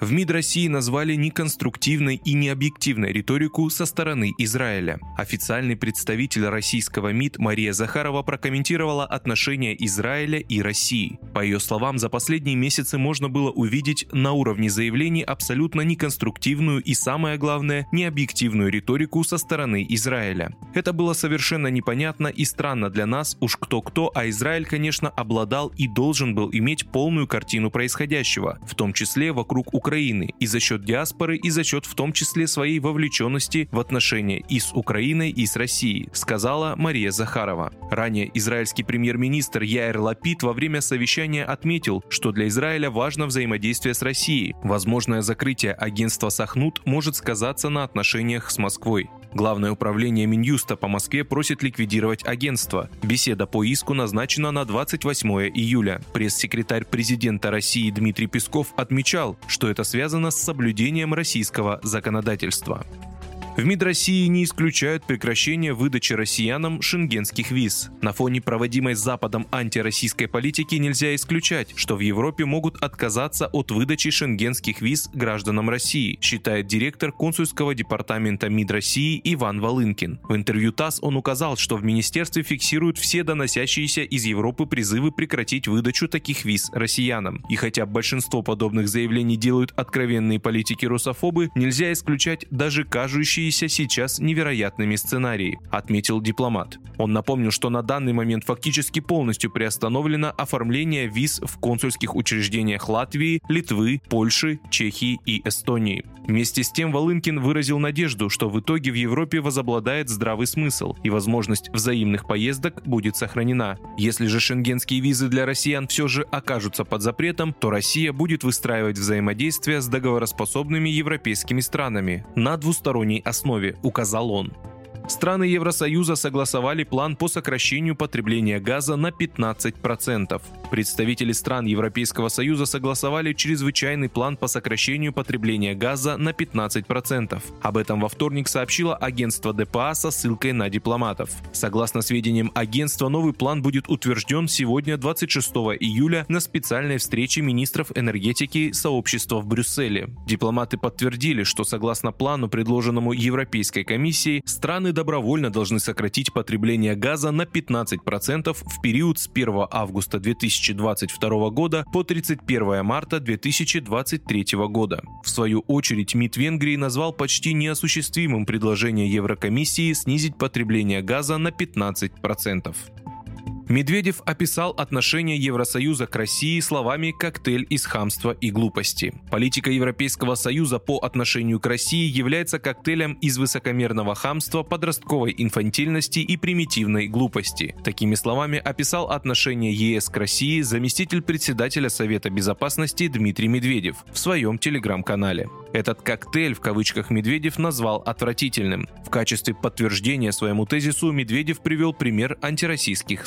В МИД России назвали неконструктивной и необъективной риторику со стороны Израиля. Официальный представитель российского МИД Мария Захарова прокомментировала отношения Израиля и России. По ее словам, за последние месяцы можно было увидеть на уровне заявлений абсолютно неконструктивную и, самое главное, необъективную риторику со стороны Израиля. Это было совершенно непонятно и странно для нас, уж кто-кто, а Израиль, конечно, обладал и должен был иметь полную картину происходящего, в том числе вокруг Украины, и за счет диаспоры, и за счет в том числе своей вовлеченности в отношения и с Украиной, и с Россией, сказала Мария Захарова. Ранее израильский премьер-министр Яир Лапид во время совещания отметил, что для Израиля важно взаимодействие с Россией. Возможное закрытие агентства Сахнут может сказаться на отношениях с Москвой. Главное управление Минюста по Москве просит ликвидировать агентство. Беседа по иску назначена на 28 июля. Пресс-секретарь президента России Дмитрий Песков отмечал, что это связано с соблюдением российского законодательства. В МИД России не исключают прекращение выдачи россиянам шенгенских виз. На фоне проводимой Западом антироссийской политики нельзя исключать, что в Европе могут отказаться от выдачи шенгенских виз гражданам России, считает директор консульского департамента МИД России Иван Волынкин. В интервью ТАСС он указал, что в министерстве фиксируют все доносящиеся из Европы призывы прекратить выдачу таких виз россиянам. И хотя большинство подобных заявлений делают откровенные политики-русофобы, нельзя исключать даже кажущие кажущиеся сейчас невероятными сценарии, отметил дипломат. Он напомнил, что на данный момент фактически полностью приостановлено оформление виз в консульских учреждениях Латвии, Литвы, Польши, Чехии и Эстонии. Вместе с тем Волынкин выразил надежду, что в итоге в Европе возобладает здравый смысл и возможность взаимных поездок будет сохранена. Если же шенгенские визы для россиян все же окажутся под запретом, то Россия будет выстраивать взаимодействие с договороспособными европейскими странами на двусторонней основе основе, указал он. Страны Евросоюза согласовали план по сокращению потребления газа на 15%. Представители стран Европейского Союза согласовали чрезвычайный план по сокращению потребления газа на 15%. Об этом во вторник сообщило агентство ДПА со ссылкой на дипломатов. Согласно сведениям агентства, новый план будет утвержден сегодня 26 июля на специальной встрече министров энергетики сообщества в Брюсселе. Дипломаты подтвердили, что согласно плану, предложенному Европейской комиссией, страны добровольно должны сократить потребление газа на 15% в период с 1 августа 2022 года по 31 марта 2023 года. В свою очередь МИД Венгрии назвал почти неосуществимым предложение Еврокомиссии снизить потребление газа на 15%. Медведев описал отношение Евросоюза к России словами «коктейль из хамства и глупости». Политика Европейского Союза по отношению к России является коктейлем из высокомерного хамства, подростковой инфантильности и примитивной глупости. Такими словами описал отношение ЕС к России заместитель председателя Совета Безопасности Дмитрий Медведев в своем телеграм-канале. Этот коктейль в кавычках Медведев назвал отвратительным. В качестве подтверждения своему тезису Медведев привел пример антироссийских